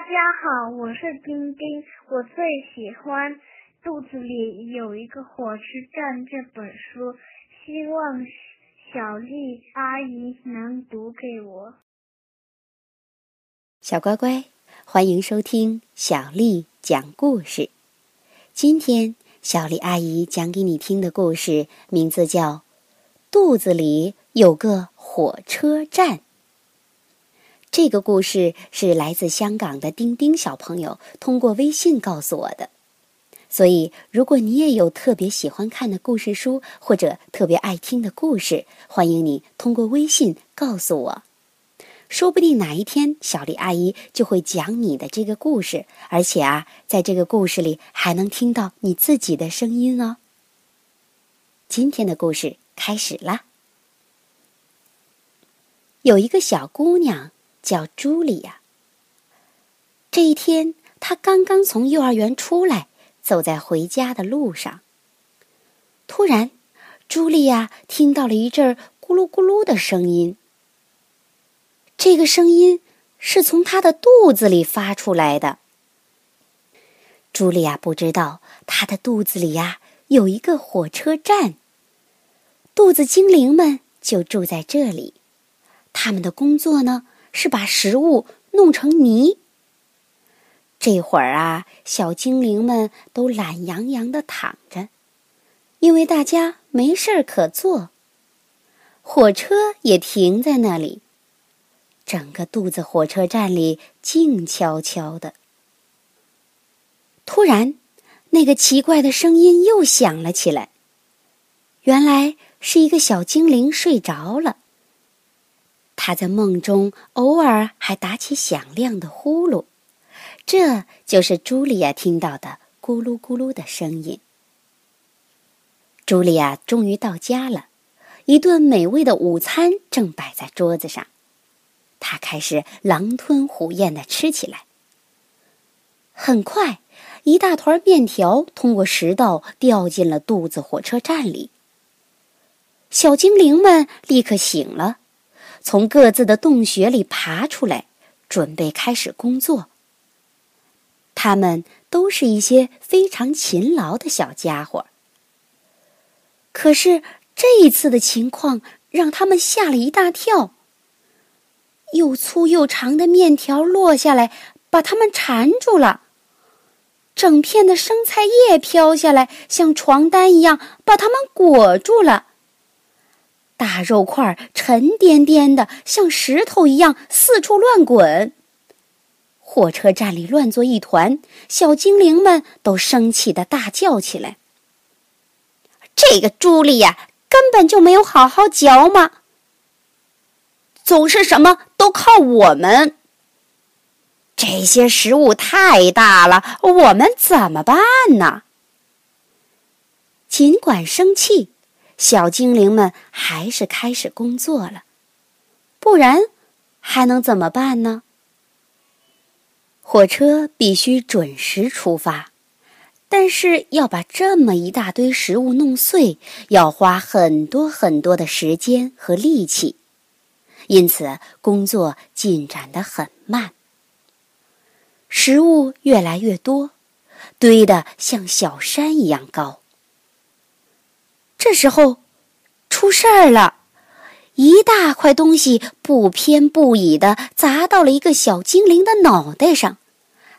大家好，我是丁丁。我最喜欢《肚子里有一个火车站》这本书，希望小丽阿姨能读给我。小乖乖，欢迎收听小丽讲故事。今天小丽阿姨讲给你听的故事名字叫《肚子里有个火车站》。这个故事是来自香港的丁丁小朋友通过微信告诉我的，所以如果你也有特别喜欢看的故事书或者特别爱听的故事，欢迎你通过微信告诉我，说不定哪一天小丽阿姨就会讲你的这个故事，而且啊，在这个故事里还能听到你自己的声音哦。今天的故事开始啦，有一个小姑娘。叫茱莉亚。这一天，她刚刚从幼儿园出来，走在回家的路上。突然，茱莉亚听到了一阵咕噜咕噜的声音。这个声音是从她的肚子里发出来的。茱莉亚不知道，她的肚子里呀有一个火车站。肚子精灵们就住在这里，他们的工作呢？是把食物弄成泥。这会儿啊，小精灵们都懒洋洋的躺着，因为大家没事儿可做。火车也停在那里，整个肚子火车站里静悄悄的。突然，那个奇怪的声音又响了起来。原来是一个小精灵睡着了。他在梦中偶尔还打起响亮的呼噜，这就是茱莉亚听到的咕噜咕噜的声音。茱莉亚终于到家了，一顿美味的午餐正摆在桌子上，她开始狼吞虎咽的吃起来。很快，一大团面条通过食道掉进了肚子火车站里。小精灵们立刻醒了。从各自的洞穴里爬出来，准备开始工作。他们都是一些非常勤劳的小家伙。可是这一次的情况让他们吓了一大跳。又粗又长的面条落下来，把他们缠住了；整片的生菜叶飘下来，像床单一样把他们裹住了。大肉块沉甸甸的，像石头一样四处乱滚。火车站里乱作一团，小精灵们都生气的大叫起来：“这个朱莉呀，根本就没有好好嚼嘛！总是什么都靠我们。这些食物太大了，我们怎么办呢？”尽管生气。小精灵们还是开始工作了，不然还能怎么办呢？火车必须准时出发，但是要把这么一大堆食物弄碎，要花很多很多的时间和力气，因此工作进展得很慢。食物越来越多，堆得像小山一样高。这时候，出事儿了！一大块东西不偏不倚的砸到了一个小精灵的脑袋上，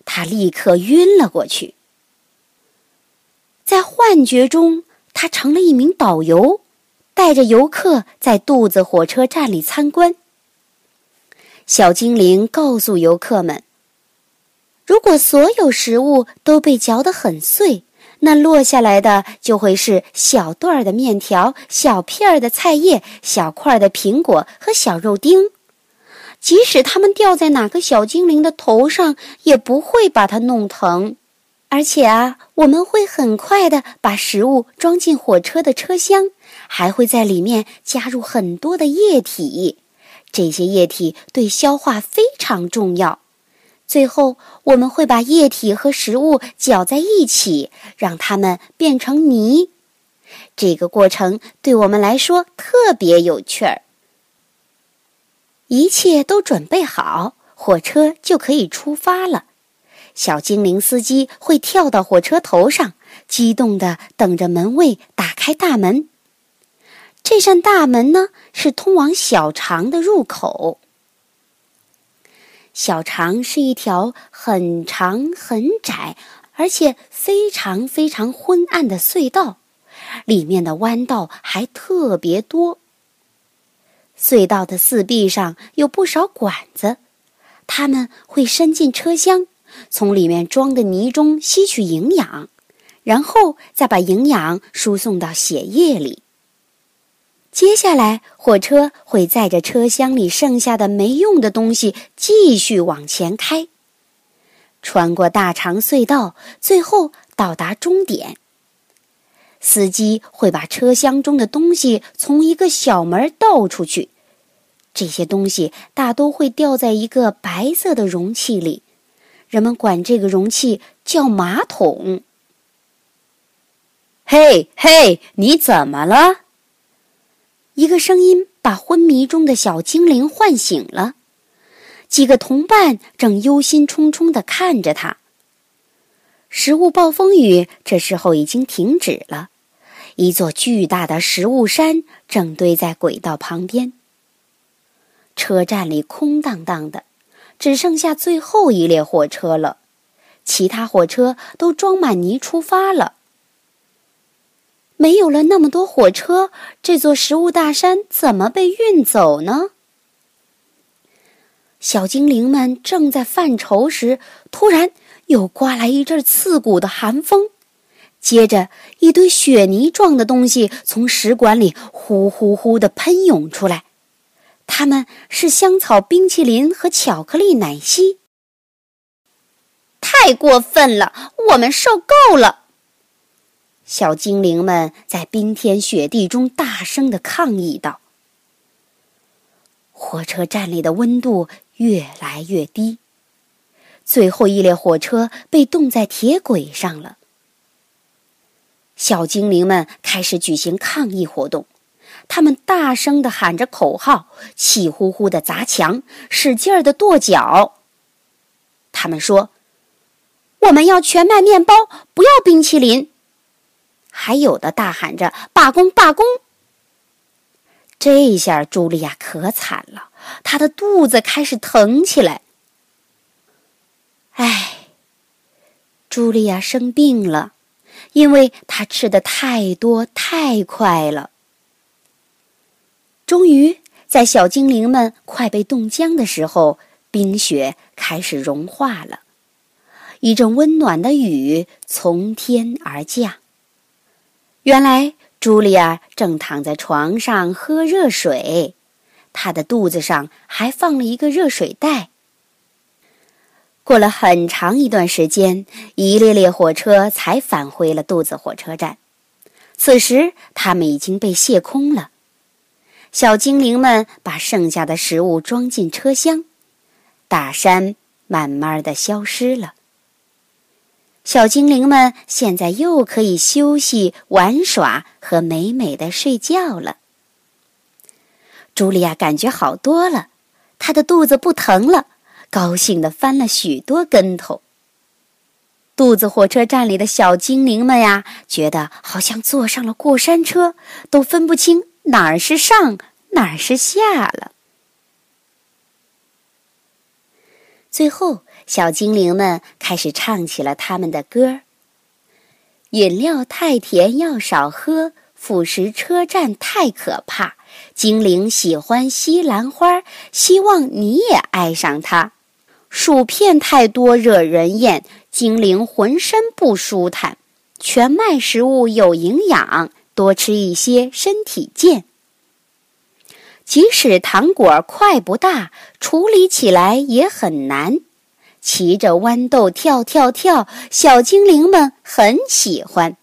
他立刻晕了过去。在幻觉中，他成了一名导游，带着游客在肚子火车站里参观。小精灵告诉游客们：“如果所有食物都被嚼得很碎。”那落下来的就会是小段儿的面条、小片儿的菜叶、小块儿的苹果和小肉丁，即使它们掉在哪个小精灵的头上，也不会把它弄疼。而且啊，我们会很快的把食物装进火车的车厢，还会在里面加入很多的液体，这些液体对消化非常重要。最后，我们会把液体和食物搅在一起，让它们变成泥。这个过程对我们来说特别有趣儿。一切都准备好，火车就可以出发了。小精灵司机会跳到火车头上，激动地等着门卫打开大门。这扇大门呢，是通往小肠的入口。小肠是一条很长、很窄，而且非常非常昏暗的隧道，里面的弯道还特别多。隧道的四壁上有不少管子，它们会伸进车厢，从里面装的泥中吸取营养，然后再把营养输送到血液里。接下来，火车会载着车厢里剩下的没用的东西继续往前开，穿过大长隧道，最后到达终点。司机会把车厢中的东西从一个小门倒出去，这些东西大都会掉在一个白色的容器里，人们管这个容器叫马桶。嘿嘿，你怎么了？一个声音把昏迷中的小精灵唤醒了，几个同伴正忧心忡忡地看着他。食物暴风雨这时候已经停止了。一座巨大的食物山正堆在轨道旁边。车站里空荡荡的，只剩下最后一列火车了，其他火车都装满泥出发了。没有了那么多火车，这座食物大山怎么被运走呢？小精灵们正在犯愁时，突然又刮来一阵刺骨的寒风。接着，一堆雪泥状的东西从食管里呼呼呼的喷涌出来，它们是香草冰淇淋和巧克力奶昔。太过分了，我们受够了！小精灵们在冰天雪地中大声的抗议道：“火车站里的温度越来越低，最后一列火车被冻在铁轨上了。”小精灵们开始举行抗议活动，他们大声的喊着口号，气呼呼的砸墙，使劲儿的跺脚。他们说：“我们要全麦面包，不要冰淇淋。”还有的大喊着“罢工，罢工！”这下茱莉亚可惨了，她的肚子开始疼起来。唉，茱莉亚生病了。因为她吃的太多太快了。终于，在小精灵们快被冻僵的时候，冰雪开始融化了，一阵温暖的雨从天而降。原来，茱莉亚正躺在床上喝热水，她的肚子上还放了一个热水袋。过了很长一段时间，一列列火车才返回了肚子火车站。此时，他们已经被卸空了。小精灵们把剩下的食物装进车厢，大山慢慢的消失了。小精灵们现在又可以休息、玩耍和美美的睡觉了。茱莉亚感觉好多了，她的肚子不疼了。高兴的翻了许多跟头。肚子火车站里的小精灵们呀，觉得好像坐上了过山车，都分不清哪儿是上，哪儿是下了。最后，小精灵们开始唱起了他们的歌儿饮料太甜，要少喝；腐蚀车站太可怕。精灵喜欢西兰花，希望你也爱上它。薯片太多惹人厌，精灵浑身不舒坦。全麦食物有营养，多吃一些身体健。即使糖果块不大，处理起来也很难。骑着豌豆跳跳跳，小精灵们很喜欢。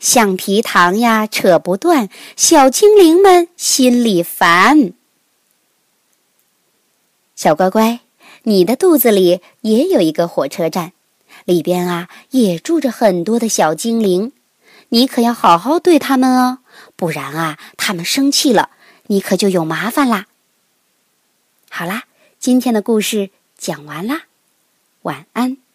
橡皮糖呀扯不断，小精灵们心里烦。小乖乖。你的肚子里也有一个火车站，里边啊也住着很多的小精灵，你可要好好对他们哦，不然啊他们生气了，你可就有麻烦啦。好啦，今天的故事讲完啦，晚安。